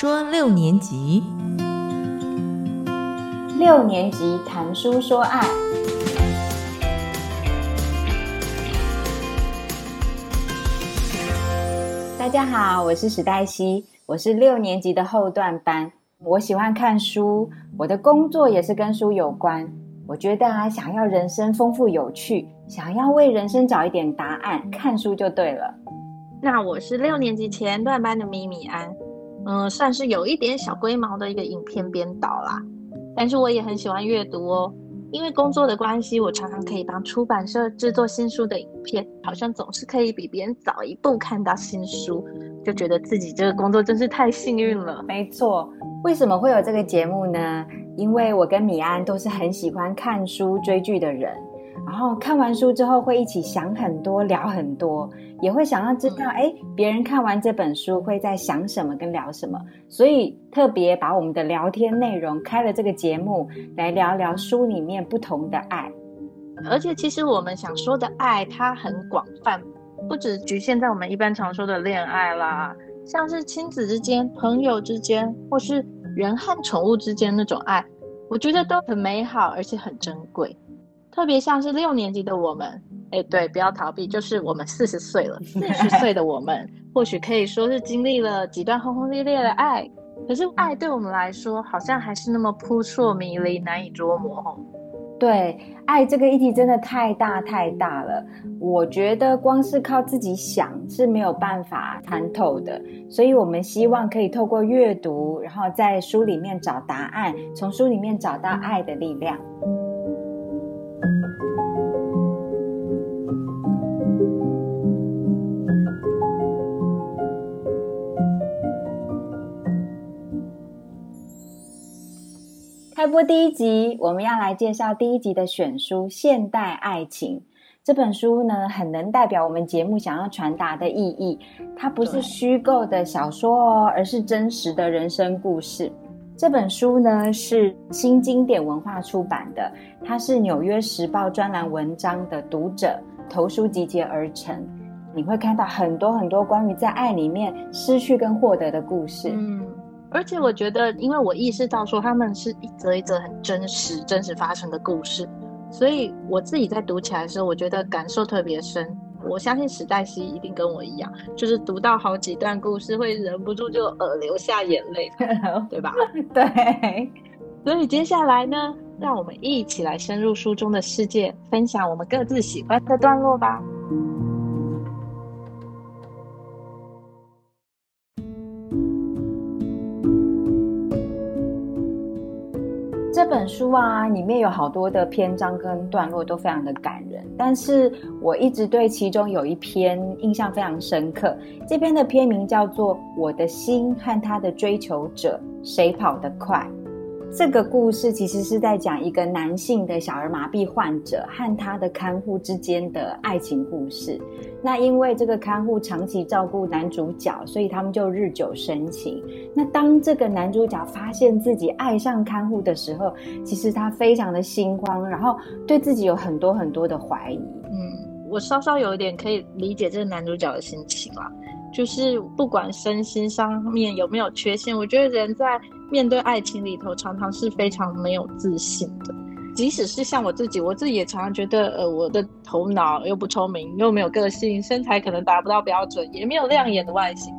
说六年级，六年级谈书说爱。大家好，我是史黛西，我是六年级的后段班。我喜欢看书，我的工作也是跟书有关。我觉得啊，想要人生丰富有趣，想要为人生找一点答案，看书就对了。那我是六年级前段班的咪咪安，嗯，算是有一点小龟毛的一个影片编导啦。但是我也很喜欢阅读哦，因为工作的关系，我常常可以帮出版社制作新书的影片，好像总是可以比别人早一步看到新书，就觉得自己这个工作真是太幸运了。没错，为什么会有这个节目呢？因为我跟米安都是很喜欢看书追剧的人，然后看完书之后会一起想很多、聊很多，也会想要知道，哎，别人看完这本书会在想什么跟聊什么，所以特别把我们的聊天内容开了这个节目，来聊聊书里面不同的爱。而且其实我们想说的爱，它很广泛，不只局限在我们一般常说的恋爱啦，像是亲子之间、朋友之间，或是。人和宠物之间那种爱，我觉得都很美好，而且很珍贵。特别像是六年级的我们，哎，对，不要逃避，就是我们四十岁了。四十岁的我们，或许可以说是经历了几段轰轰烈烈的爱，可是爱对我们来说，好像还是那么扑朔迷离，难以捉摸。对，爱这个议题真的太大太大了，我觉得光是靠自己想是没有办法参透的，所以我们希望可以透过阅读，然后在书里面找答案，从书里面找到爱的力量。播第一集，我们要来介绍第一集的选书《现代爱情》这本书呢，很能代表我们节目想要传达的意义。它不是虚构的小说哦，而是真实的人生故事。这本书呢是新经典文化出版的，它是《纽约时报》专栏文章的读者投书集结而成。你会看到很多很多关于在爱里面失去跟获得的故事。嗯。而且我觉得，因为我意识到说他们是一则一则很真实、真实发生的故事，所以我自己在读起来的时候，我觉得感受特别深。我相信史黛西一定跟我一样，就是读到好几段故事会忍不住就呃流下眼泪，对吧？对。所以接下来呢，让我们一起来深入书中的世界，分享我们各自喜欢的段落吧。书啊，里面有好多的篇章跟段落都非常的感人，但是我一直对其中有一篇印象非常深刻。这篇的篇名叫做《我的心和他的追求者，谁跑得快》。这个故事其实是在讲一个男性的小儿麻痹患者和他的看护之间的爱情故事。那因为这个看护长期照顾男主角，所以他们就日久生情。那当这个男主角发现自己爱上看护的时候，其实他非常的心慌，然后对自己有很多很多的怀疑。嗯，我稍稍有一点可以理解这个男主角的心情啦。就是不管身心上面有没有缺陷，我觉得人在面对爱情里头，常常是非常没有自信的。即使是像我自己，我自己也常常觉得，呃，我的头脑又不聪明，又没有个性，身材可能达不到标准，也没有亮眼的外形，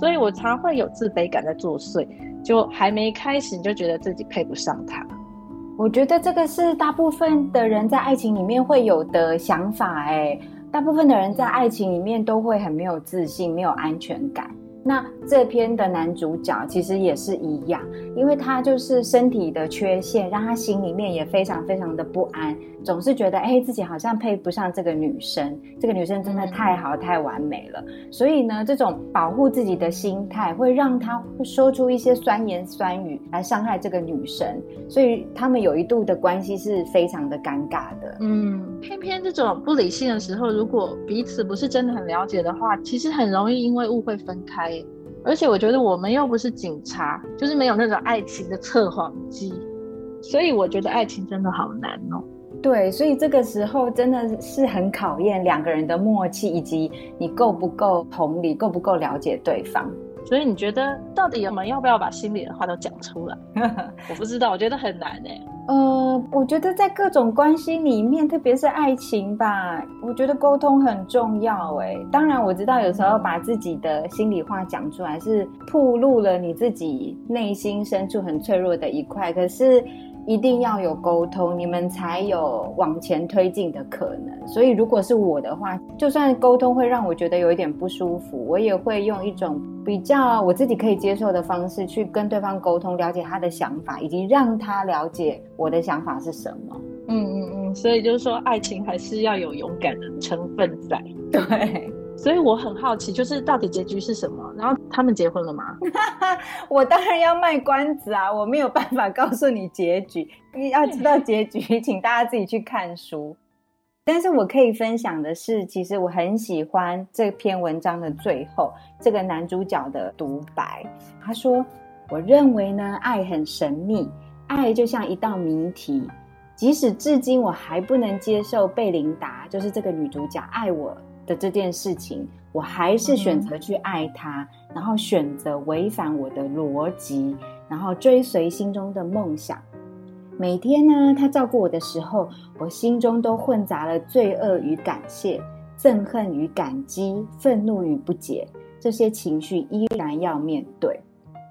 所以我常会有自卑感在作祟。就还没开始，就觉得自己配不上他。我觉得这个是大部分的人在爱情里面会有的想法，哎。大部分的人在爱情里面都会很没有自信，没有安全感。那这篇的男主角其实也是一样，因为他就是身体的缺陷，让他心里面也非常非常的不安，总是觉得哎自己好像配不上这个女生，这个女生真的太好太完美了。所以呢，这种保护自己的心态会让他说出一些酸言酸语来伤害这个女生，所以他们有一度的关系是非常的尴尬的。嗯，偏偏这种不理性的时候，如果彼此不是真的很了解的话，其实很容易因为误会分开。而且我觉得我们又不是警察，就是没有那种爱情的测谎机，所以我觉得爱情真的好难哦。对，所以这个时候真的是很考验两个人的默契，以及你够不够同理，够不够了解对方。所以你觉得到底我们要不要把心里的话都讲出来？我不知道，我觉得很难哎。呃，我觉得在各种关系里面，特别是爱情吧，我觉得沟通很重要哎。当然我知道有时候把自己的心里话讲出来是暴露了你自己内心深处很脆弱的一块，可是。一定要有沟通，你们才有往前推进的可能。所以，如果是我的话，就算沟通会让我觉得有一点不舒服，我也会用一种比较我自己可以接受的方式去跟对方沟通，了解他的想法，以及让他了解我的想法是什么。嗯嗯嗯，所以就是说，爱情还是要有勇敢的成分在。对。所以我很好奇，就是到底结局是什么？然后他们结婚了吗？我当然要卖关子啊，我没有办法告诉你结局。你要知道结局，请大家自己去看书。但是我可以分享的是，其实我很喜欢这篇文章的最后这个男主角的独白。他说：“我认为呢，爱很神秘，爱就像一道谜题。即使至今我还不能接受贝琳达，就是这个女主角爱我。”的这件事情，我还是选择去爱他，然后选择违反我的逻辑，然后追随心中的梦想。每天呢，他照顾我的时候，我心中都混杂了罪恶与感谢、憎恨与感激、愤怒与不解，这些情绪依然要面对。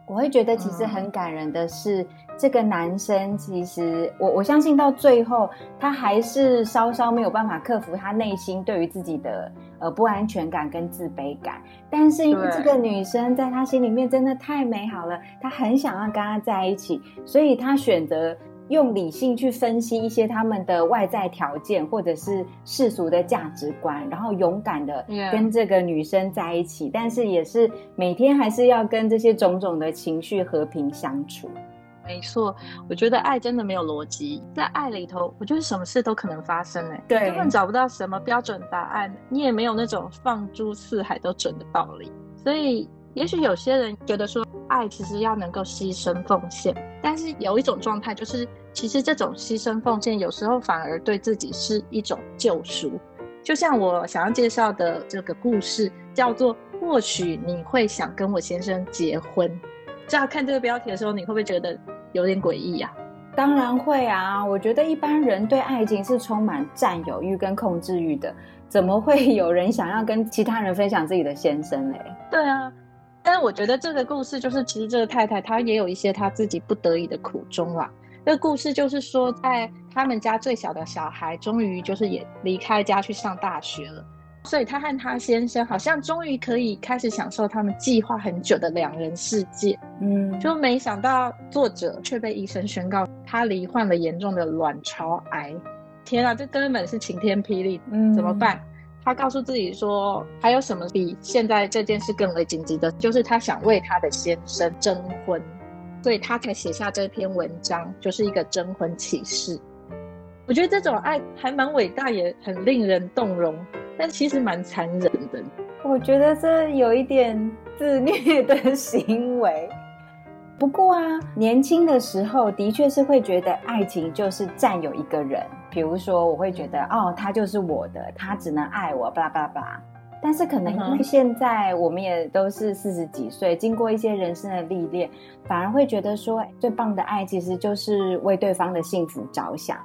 我会觉得其实很感人的是。这个男生其实，我我相信到最后，他还是稍稍没有办法克服他内心对于自己的呃不安全感跟自卑感。但是因为这个女生在他心里面真的太美好了，他很想要跟他在一起，所以他选择用理性去分析一些他们的外在条件或者是世俗的价值观，然后勇敢的跟这个女生在一起。但是也是每天还是要跟这些种种的情绪和平相处。没错，我觉得爱真的没有逻辑，在爱里头，我觉得什么事都可能发生哎，对，根本找不到什么标准答案，你也没有那种放诸四海都准的道理。所以，也许有些人觉得说，爱其实要能够牺牲奉献，但是有一种状态，就是其实这种牺牲奉献有时候反而对自己是一种救赎。就像我想要介绍的这个故事，叫做“或许你会想跟我先生结婚”。这样看这个标题的时候，你会不会觉得？有点诡异呀，当然会啊！我觉得一般人对爱情是充满占有欲跟控制欲的，怎么会有人想要跟其他人分享自己的先生嘞？对啊，但是我觉得这个故事就是，其实这个太太她也有一些她自己不得已的苦衷啦。这个故事就是说，在他们家最小的小孩终于就是也离开家去上大学了。所以她和她先生好像终于可以开始享受他们计划很久的两人世界。嗯，就没想到作者却被医生宣告他罹患了严重的卵巢癌。天啊，这根本是晴天霹雳！嗯，怎么办？他告诉自己说，还有什么比现在这件事更为紧急的？就是他想为他的先生征婚，所以他才写下这篇文章，就是一个征婚启事。我觉得这种爱还蛮伟大，也很令人动容。但其实蛮残忍的，我觉得这有一点自虐的行为。不过啊，年轻的时候的确是会觉得爱情就是占有一个人，比如说我会觉得哦，他就是我的，他只能爱我，巴拉巴拉巴拉。但是可能因为现在我们也都是四十几岁，经过一些人生的历练，反而会觉得说，最棒的爱其实就是为对方的幸福着想。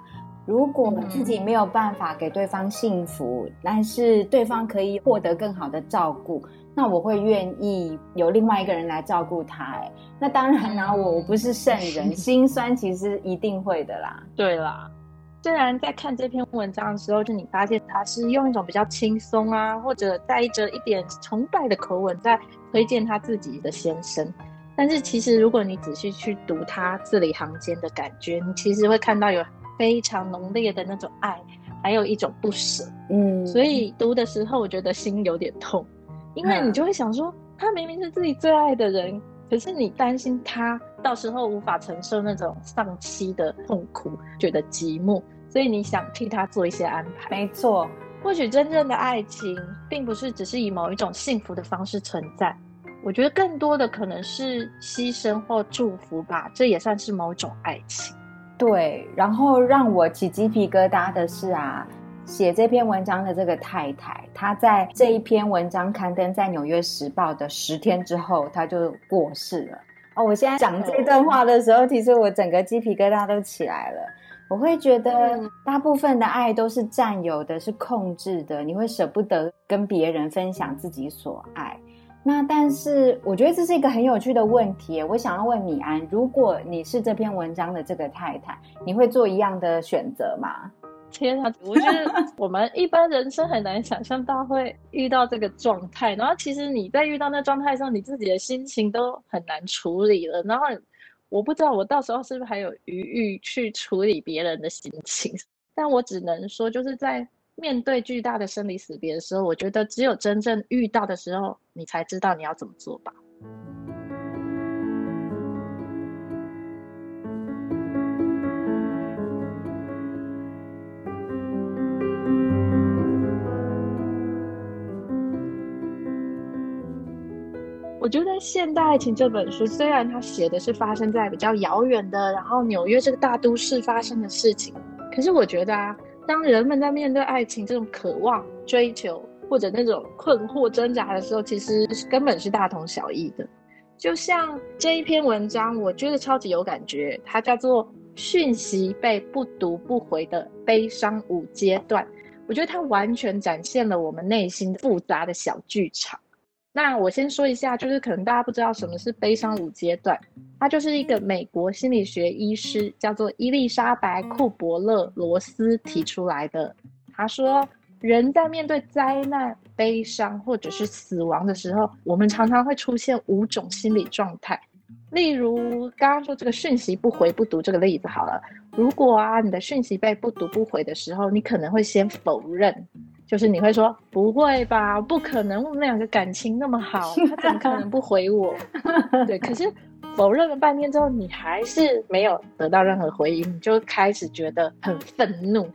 如果自己没有办法给对方幸福，但是对方可以获得更好的照顾，那我会愿意有另外一个人来照顾他。哎，那当然啦，我我不是圣人，心酸其实一定会的啦。对啦，虽然在看这篇文章的时候，就你发现他是用一种比较轻松啊，或者带着一点崇拜的口吻在推荐他自己的先生，但是其实如果你仔细去读他字里行间的感觉，你其实会看到有。非常浓烈的那种爱，还有一种不舍，嗯，所以读的时候我觉得心有点痛，因为你就会想说，他明明是自己最爱的人，可是你担心他到时候无法承受那种丧妻的痛苦，觉得寂寞，所以你想替他做一些安排。没错，或许真正的爱情并不是只是以某一种幸福的方式存在，我觉得更多的可能是牺牲或祝福吧，这也算是某种爱情。对，然后让我起鸡皮疙瘩的是啊，写这篇文章的这个太太，她在这一篇文章刊登在《纽约时报》的十天之后，她就过世了。哦，我现在讲这段话的时候，其实我整个鸡皮疙瘩都起来了。我会觉得，大部分的爱都是占有的，是控制的，你会舍不得跟别人分享自己所爱。那但是，我觉得这是一个很有趣的问题。我想要问米安，如果你是这篇文章的这个太太，你会做一样的选择吗？天啊，我觉得我们一般人生很难想象到会遇到这个状态。然后，其实你在遇到那状态的时候，你自己的心情都很难处理了。然后，我不知道我到时候是不是还有余裕去处理别人的心情。但我只能说，就是在。面对巨大的生离死别的时候，我觉得只有真正遇到的时候，你才知道你要怎么做吧。我觉得《现代爱情》这本书，虽然它写的是发生在比较遥远的，然后纽约这个大都市发生的事情，可是我觉得啊。当人们在面对爱情这种渴望、追求或者那种困惑、挣扎的时候，其实根本是大同小异的。就像这一篇文章，我觉得超级有感觉，它叫做《讯息被不读不回的悲伤五阶段》。我觉得它完全展现了我们内心复杂的小剧场。那我先说一下，就是可能大家不知道什么是悲伤五阶段，它就是一个美国心理学医师叫做伊丽莎白·库伯勒罗斯提出来的。他说，人在面对灾难、悲伤或者是死亡的时候，我们常常会出现五种心理状态。例如刚刚说这个讯息不回不读这个例子好了，如果啊你的讯息被不读不回的时候，你可能会先否认。就是你会说不会吧，不可能，我们两个感情那么好，他怎么可能不回我？对，可是否认了半天之后，你还是没有得到任何回应，你就开始觉得很愤怒，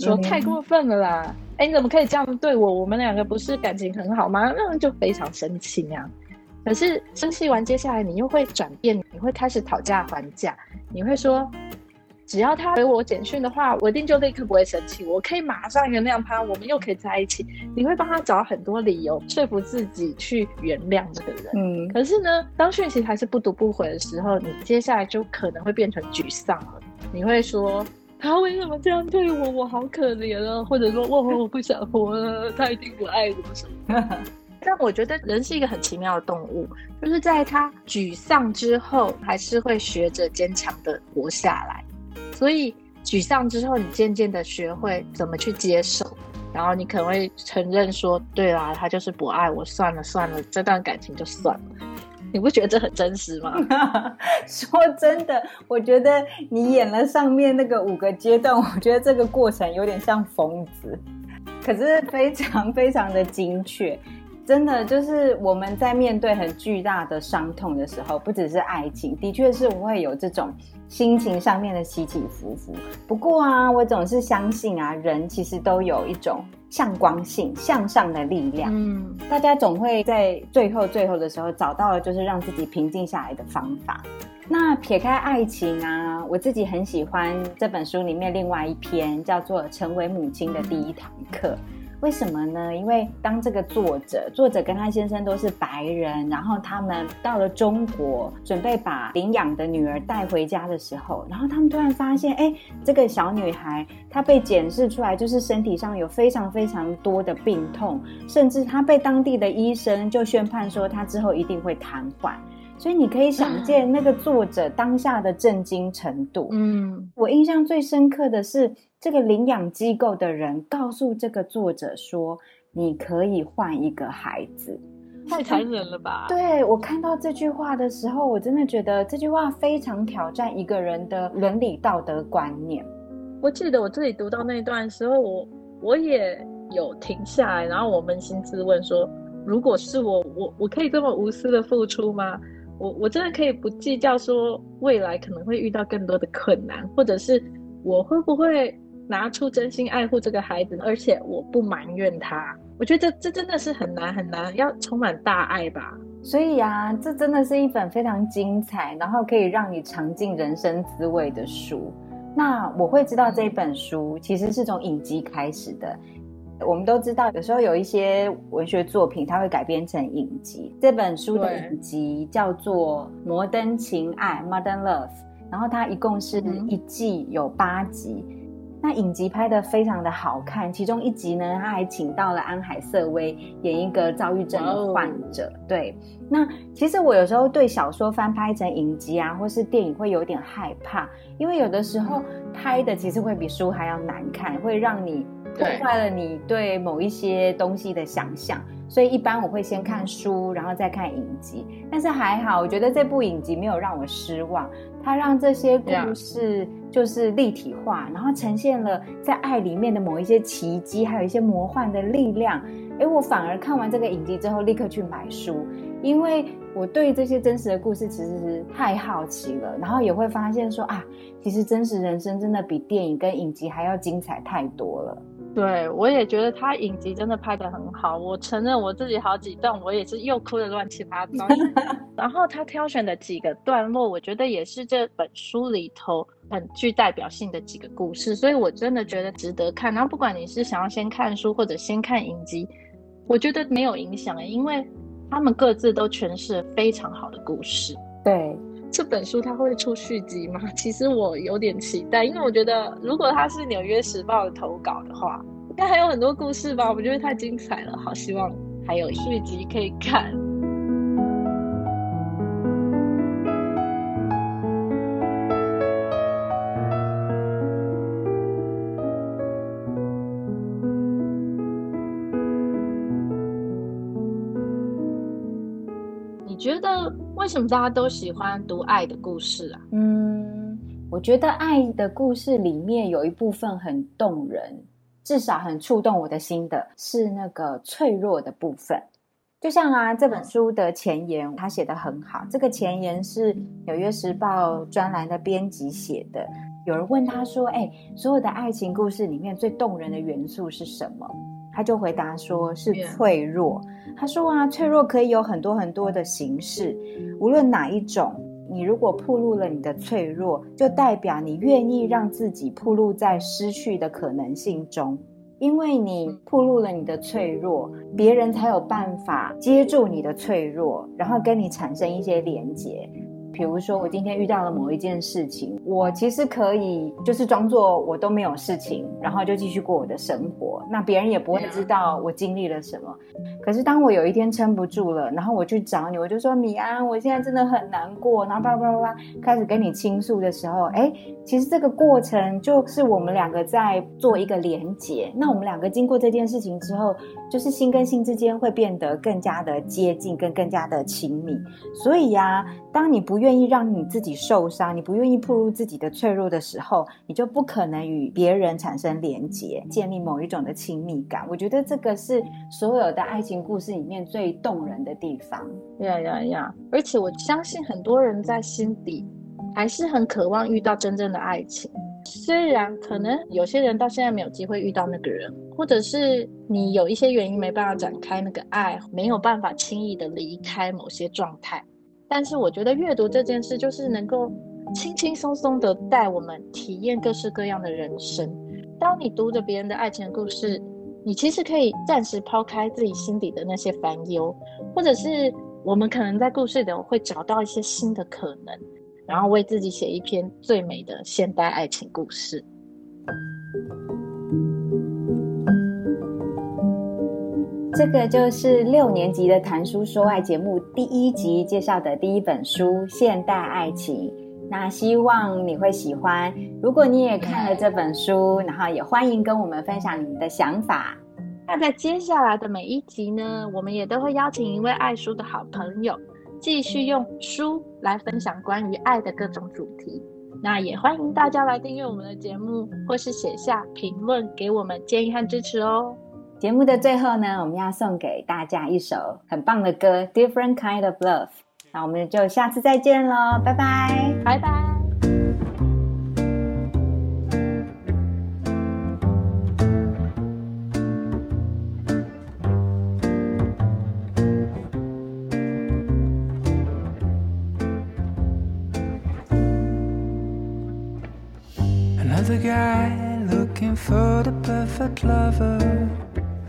说太过分了啦！哎，你怎么可以这样对我？我们两个不是感情很好吗？那就非常生气啊。可是生气完，接下来你又会转变，你会开始讨价还价，你会说。只要他回我简讯的话，我一定就立刻不会生气，我可以马上原谅他，我们又可以在一起。你会帮他找很多理由说服自己去原谅这个人。嗯，可是呢，当讯息还是不读不回的时候，你接下来就可能会变成沮丧了。你会说他为什么这样对我？我好可怜啊！或者说我我不想活了，他一定不爱我什么？但我觉得人是一个很奇妙的动物，就是在他沮丧之后，还是会学着坚强的活下来。所以沮丧之后，你渐渐的学会怎么去接受，然后你可能会承认说：“对啦，他就是不爱我，算了算了，这段感情就算了。”你不觉得这很真实吗？说真的，我觉得你演了上面那个五个阶段，我觉得这个过程有点像疯子，可是非常非常的精确。真的就是我们在面对很巨大的伤痛的时候，不只是爱情，的确是会有这种心情上面的起起伏伏。不过啊，我总是相信啊，人其实都有一种向光性、向上的力量。嗯，大家总会在最后、最后的时候找到了就是让自己平静下来的方法。那撇开爱情啊，我自己很喜欢这本书里面另外一篇叫做《成为母亲的第一堂课》。为什么呢？因为当这个作者，作者跟他先生都是白人，然后他们到了中国，准备把领养的女儿带回家的时候，然后他们突然发现，哎，这个小女孩她被检视出来，就是身体上有非常非常多的病痛，甚至她被当地的医生就宣判说，她之后一定会瘫痪。所以你可以想见那个作者当下的震惊程度。嗯，我印象最深刻的是，这个领养机构的人告诉这个作者说：“你可以换一个孩子。”太残忍了吧？对我看到这句话的时候，我真的觉得这句话非常挑战一个人的伦理道德观念。我记得我自己读到那段时候，我我也有停下来，然后我扪心自问说：如果是我，我我可以这么无私的付出吗？我我真的可以不计较说未来可能会遇到更多的困难，或者是我会不会拿出真心爱护这个孩子，而且我不埋怨他。我觉得这这真的是很难很难，要充满大爱吧。所以啊，这真的是一本非常精彩，然后可以让你尝尽人生滋味的书。那我会知道这本书 其实是从影集开始的。我们都知道，有时候有一些文学作品，它会改编成影集。这本书的影集叫做《摩登情爱》（Modern Love），然后它一共是一季有八集。那影集拍的非常的好看，其中一集呢，他还请到了安海瑟薇演一个躁郁症的患者。对，那其实我有时候对小说翻拍成影集啊，或是电影会有点害怕，因为有的时候拍的其实会比书还要难看，会让你。破坏了你对某一些东西的想象，所以一般我会先看书，然后再看影集。但是还好，我觉得这部影集没有让我失望，它让这些故事就是立体化，然后呈现了在爱里面的某一些奇迹，还有一些魔幻的力量。哎，我反而看完这个影集之后，立刻去买书，因为我对这些真实的故事其实是太好奇了，然后也会发现说啊，其实真实人生真的比电影跟影集还要精彩太多了。对，我也觉得他影集真的拍的很好。我承认我自己好几段，我也是又哭的乱七八糟。然后他挑选的几个段落，我觉得也是这本书里头很具代表性的几个故事，所以我真的觉得值得看。然后不管你是想要先看书或者先看影集，我觉得没有影响，因为他们各自都诠释了非常好的故事。对，这本书它会出续集吗？其实我有点期待，因为我觉得如果它是《纽约时报》的投稿的话。应该还有很多故事吧？我觉得太精彩了，好希望还有续集可以看。什么大家都喜欢读爱的故事啊？嗯，我觉得爱的故事里面有一部分很动人。至少很触动我的心的是那个脆弱的部分，就像啊这本书的前言，他写的很好。这个前言是《纽约时报》专栏的编辑写的。有人问他说：“哎，所有的爱情故事里面最动人的元素是什么？”他就回答说：“是脆弱。”他说啊，脆弱可以有很多很多的形式，无论哪一种。你如果暴露了你的脆弱，就代表你愿意让自己暴露在失去的可能性中，因为你暴露了你的脆弱，别人才有办法接住你的脆弱，然后跟你产生一些连结。比如说，我今天遇到了某一件事情，我其实可以就是装作我都没有事情，然后就继续过我的生活，那别人也不会知道我经历了什么。可是当我有一天撑不住了，然后我去找你，我就说米安，我现在真的很难过，然后叭叭叭叭开始跟你倾诉的时候，哎，其实这个过程就是我们两个在做一个连结。那我们两个经过这件事情之后，就是心跟心之间会变得更加的接近，跟更加的亲密。所以呀，当你不愿意让你自己受伤，你不愿意暴露自己的脆弱的时候，你就不可能与别人产生连结，建立某一种的亲密感。我觉得这个是所有的爱情故事里面最动人的地方。呀呀呀！而且我相信很多人在心底还是很渴望遇到真正的爱情，虽然可能有些人到现在没有机会遇到那个人，或者是你有一些原因没办法展开那个爱，没有办法轻易的离开某些状态。但是我觉得阅读这件事，就是能够轻轻松松的带我们体验各式各样的人生。当你读着别人的爱情故事，你其实可以暂时抛开自己心底的那些烦忧，或者是我们可能在故事里会找到一些新的可能，然后为自己写一篇最美的现代爱情故事。这个就是六年级的谈书说爱节目第一集介绍的第一本书《现代爱情》。那希望你会喜欢。如果你也看了这本书，然后也欢迎跟我们分享你的想法。那在接下来的每一集呢，我们也都会邀请一位爱书的好朋友，继续用书来分享关于爱的各种主题。那也欢迎大家来订阅我们的节目，或是写下评论给我们建议和支持哦。节目的最后呢，我们要送给大家一首很棒的歌《Different Kind of Love》。那我们就下次再见喽，拜拜，拜拜。Another guy looking for the perfect lover.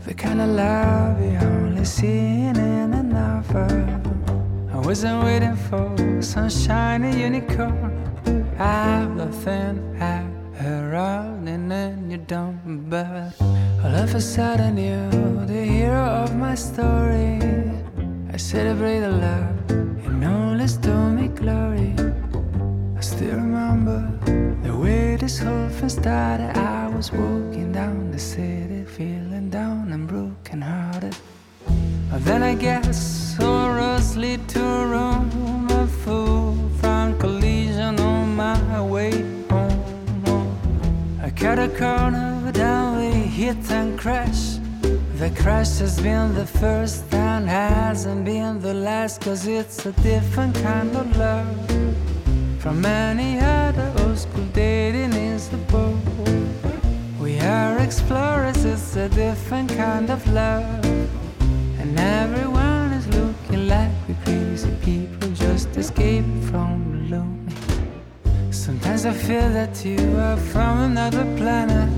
The kind of love you only see in a novel. I wasn't waiting for some shiny unicorn. Of thin air, around and you don't. But all of a sudden, you're the hero of my story. I celebrate the love and only to me glory. I still remember the way this whole thing started. I was walking down the city, and broken hearted. But then I guess roads lead to Rome. A full front collision on my way home. I cut a corner, down we hit and crash. The crash has been the first and hasn't been the last, cause it's a different kind of love. From any other old school boat. Are explorers, it's a different kind of love. And everyone is looking like we crazy people just escaping from lonely. Sometimes I feel that you are from another planet.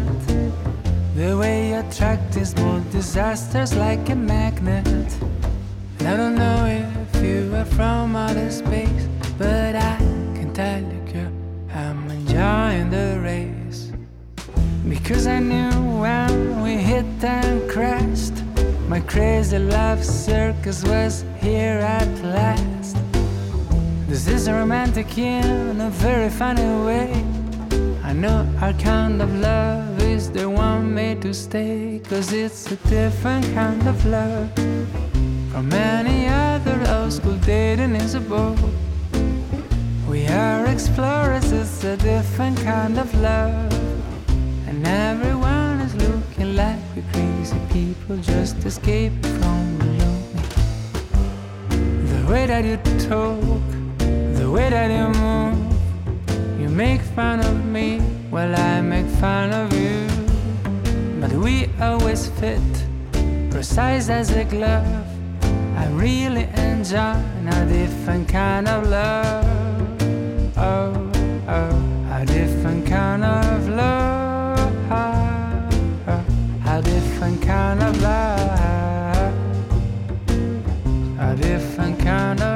The way you attract is more disasters like a magnet. And I don't know if you are from outer space, crazy love circus was here at last. This is a romantic in a very funny way. I know our kind of love is the one made to stay, cause it's a different kind of love. From any other old school dating is a. We are explorers, it's a different kind of love. And everyone people just escape from lonely. The way that you talk, the way that you move, you make fun of me while I make fun of you. But we always fit, precise as a glove. I really enjoy a different kind of love oh, oh, kind of.